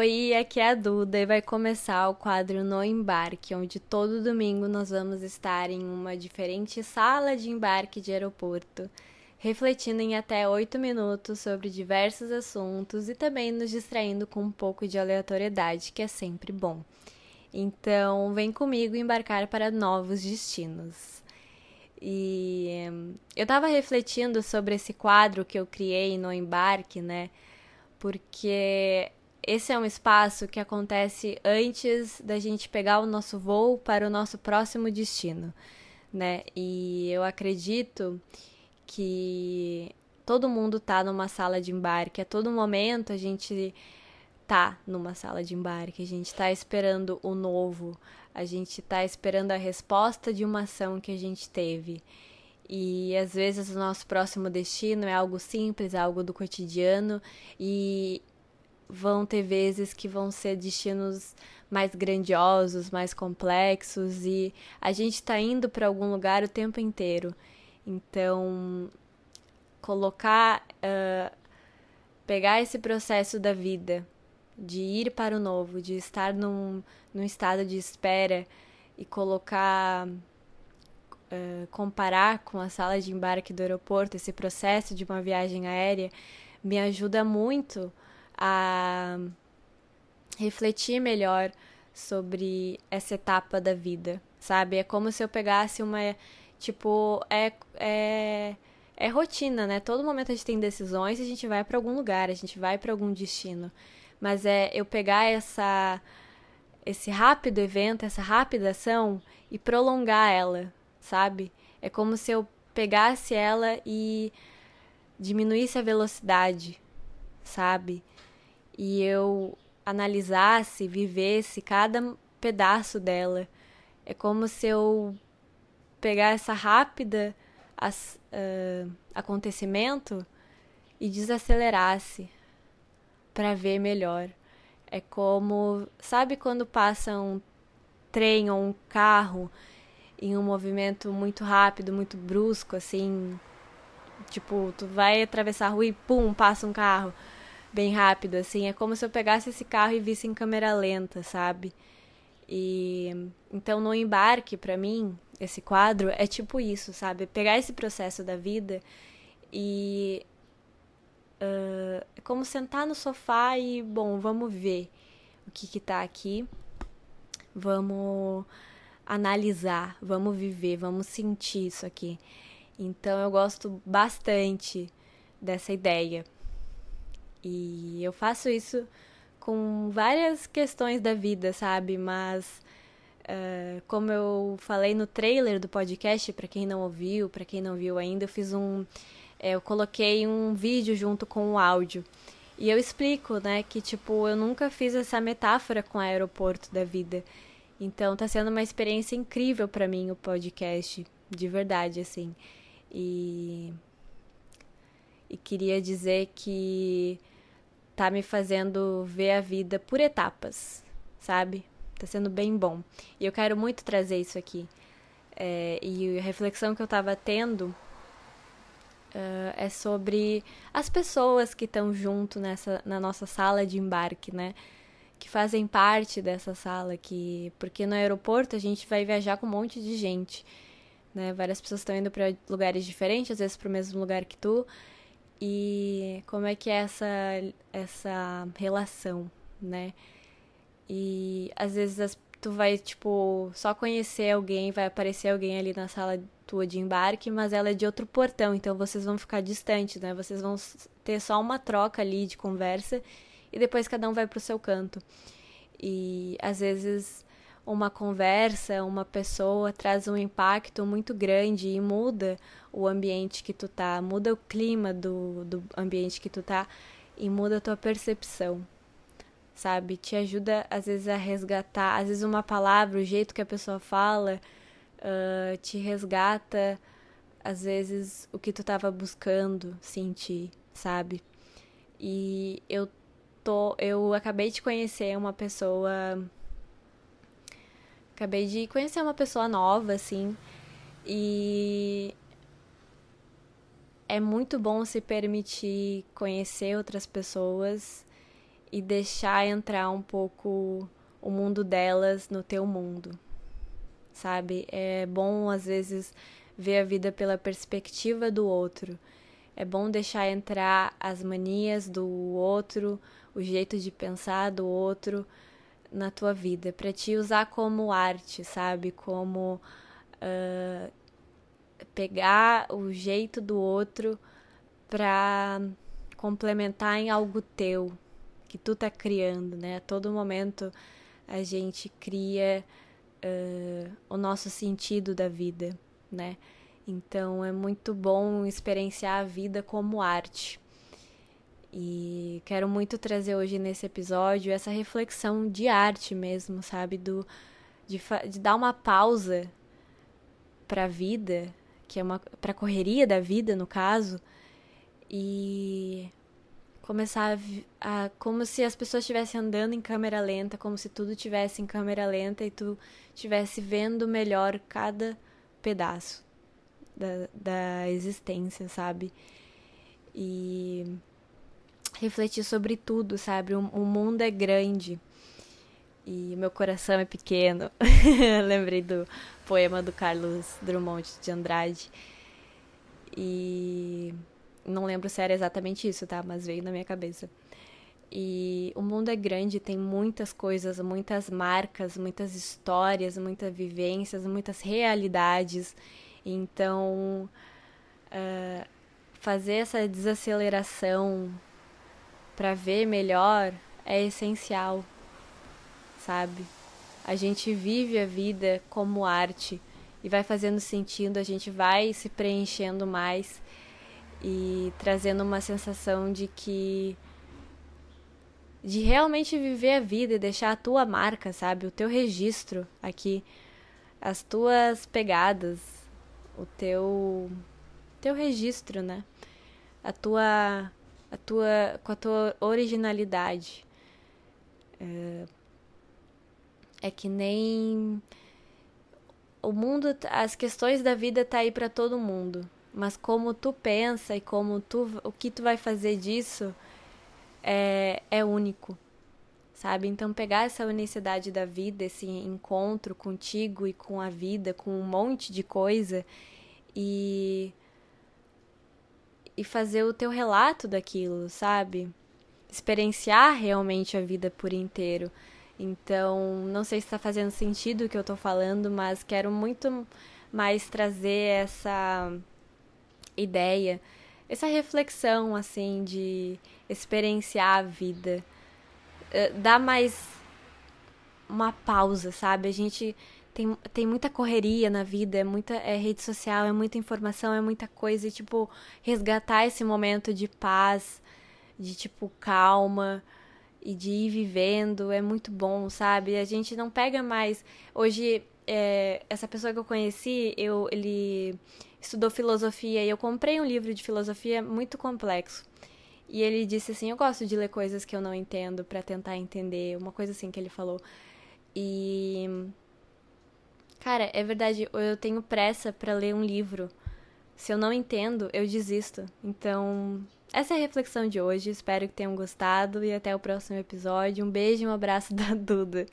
Oi, aqui é a Duda e vai começar o quadro No Embarque, onde todo domingo nós vamos estar em uma diferente sala de embarque de aeroporto, refletindo em até oito minutos sobre diversos assuntos e também nos distraindo com um pouco de aleatoriedade, que é sempre bom. Então, vem comigo embarcar para novos destinos. E eu estava refletindo sobre esse quadro que eu criei no embarque, né? Porque esse é um espaço que acontece antes da gente pegar o nosso voo para o nosso próximo destino, né? E eu acredito que todo mundo tá numa sala de embarque, a todo momento a gente tá numa sala de embarque, a gente tá esperando o novo, a gente tá esperando a resposta de uma ação que a gente teve. E às vezes o nosso próximo destino é algo simples, algo do cotidiano, e vão ter vezes que vão ser destinos mais grandiosos, mais complexos e a gente está indo para algum lugar o tempo inteiro. Então, colocar, uh, pegar esse processo da vida, de ir para o novo, de estar num, num estado de espera e colocar, uh, comparar com a sala de embarque do aeroporto, esse processo de uma viagem aérea, me ajuda muito a refletir melhor sobre essa etapa da vida, sabe? É como se eu pegasse uma. Tipo, é. é é rotina, né? Todo momento a gente tem decisões e a gente vai para algum lugar, a gente vai para algum destino. Mas é eu pegar essa esse rápido evento, essa rápida ação e prolongar ela, sabe? É como se eu pegasse ela e diminuísse a velocidade, sabe? E eu analisasse, vivesse cada pedaço dela. É como se eu pegar essa rápida as, uh, acontecimento e desacelerasse para ver melhor. É como, sabe quando passa um trem ou um carro em um movimento muito rápido, muito brusco, assim, tipo, tu vai atravessar a rua e pum, passa um carro bem rápido, assim. É como se eu pegasse esse carro e visse em câmera lenta, sabe? E então no embarque, para mim, esse quadro é tipo isso, sabe? Pegar esse processo da vida e uh, é como sentar no sofá e, bom, vamos ver o que que tá aqui. Vamos analisar, vamos viver, vamos sentir isso aqui. Então eu gosto bastante dessa ideia. E eu faço isso com várias questões da vida, sabe? Mas uh, como eu falei no trailer do podcast, para quem não ouviu, para quem não viu ainda, eu fiz um é, eu coloquei um vídeo junto com o áudio. E eu explico, né, que tipo, eu nunca fiz essa metáfora com o aeroporto da vida. Então tá sendo uma experiência incrível para mim o podcast, de verdade assim. E e queria dizer que tá me fazendo ver a vida por etapas, sabe? Tá sendo bem bom. E eu quero muito trazer isso aqui. É, e a reflexão que eu tava tendo uh, é sobre as pessoas que estão junto nessa, na nossa sala de embarque, né? Que fazem parte dessa sala, que porque no aeroporto a gente vai viajar com um monte de gente, né? Várias pessoas estão indo para lugares diferentes, às vezes para o mesmo lugar que tu, e como é que é essa, essa relação, né? E às vezes as, tu vai, tipo, só conhecer alguém, vai aparecer alguém ali na sala tua de embarque, mas ela é de outro portão, então vocês vão ficar distantes, né? Vocês vão ter só uma troca ali de conversa e depois cada um vai pro seu canto. E às vezes uma conversa, uma pessoa traz um impacto muito grande e muda o ambiente que tu tá, muda o clima do, do ambiente que tu tá e muda a tua percepção, sabe? Te ajuda às vezes a resgatar, às vezes uma palavra, o jeito que a pessoa fala, uh, te resgata, às vezes o que tu tava buscando sentir, sabe? E eu tô, eu acabei de conhecer uma pessoa Acabei de conhecer uma pessoa nova, assim, e é muito bom se permitir conhecer outras pessoas e deixar entrar um pouco o mundo delas no teu mundo. Sabe? É bom às vezes ver a vida pela perspectiva do outro. É bom deixar entrar as manias do outro, o jeito de pensar do outro na tua vida, para te usar como arte, sabe? Como uh, pegar o jeito do outro para complementar em algo teu que tu tá criando, né? A todo momento a gente cria uh, o nosso sentido da vida, né? Então é muito bom experienciar a vida como arte. E quero muito trazer hoje nesse episódio essa reflexão de arte mesmo, sabe? Do, de, de dar uma pausa para a vida, que é uma para a correria da vida, no caso, e começar a, a, como se as pessoas estivessem andando em câmera lenta, como se tudo tivesse em câmera lenta e tu estivesse vendo melhor cada pedaço da, da existência, sabe? E refletir sobre tudo, sabe? O, o mundo é grande e meu coração é pequeno. Lembrei do poema do Carlos Drummond de Andrade. E não lembro se era exatamente isso, tá? Mas veio na minha cabeça. E o mundo é grande, tem muitas coisas, muitas marcas, muitas histórias, muitas vivências, muitas realidades. Então, uh, fazer essa desaceleração para ver melhor é essencial, sabe? A gente vive a vida como arte e vai fazendo sentido, a gente vai se preenchendo mais e trazendo uma sensação de que de realmente viver a vida e deixar a tua marca, sabe? O teu registro aqui, as tuas pegadas, o teu teu registro, né? A tua a tua com a tua originalidade. É, é que nem o mundo, as questões da vida tá aí para todo mundo mas como tu pensa e como tu o que tu vai fazer disso é, é único sabe então pegar essa unicidade da vida esse encontro contigo e com a vida com um monte de coisa e e fazer o teu relato daquilo sabe? Experienciar realmente a vida por inteiro. Então não sei se está fazendo sentido o que eu estou falando mas quero muito mais trazer essa ideia, essa reflexão assim de experienciar a vida, uh, dá mais uma pausa, sabe? A gente tem, tem muita correria na vida, é muita é rede social, é muita informação, é muita coisa e tipo resgatar esse momento de paz, de tipo calma e de ir vivendo é muito bom, sabe? A gente não pega mais hoje é, essa pessoa que eu conheci, eu ele estudou filosofia e eu comprei um livro de filosofia muito complexo. E ele disse assim: Eu gosto de ler coisas que eu não entendo para tentar entender, uma coisa assim que ele falou. E. Cara, é verdade, eu tenho pressa para ler um livro. Se eu não entendo, eu desisto. Então, essa é a reflexão de hoje. Espero que tenham gostado e até o próximo episódio. Um beijo e um abraço da Duda.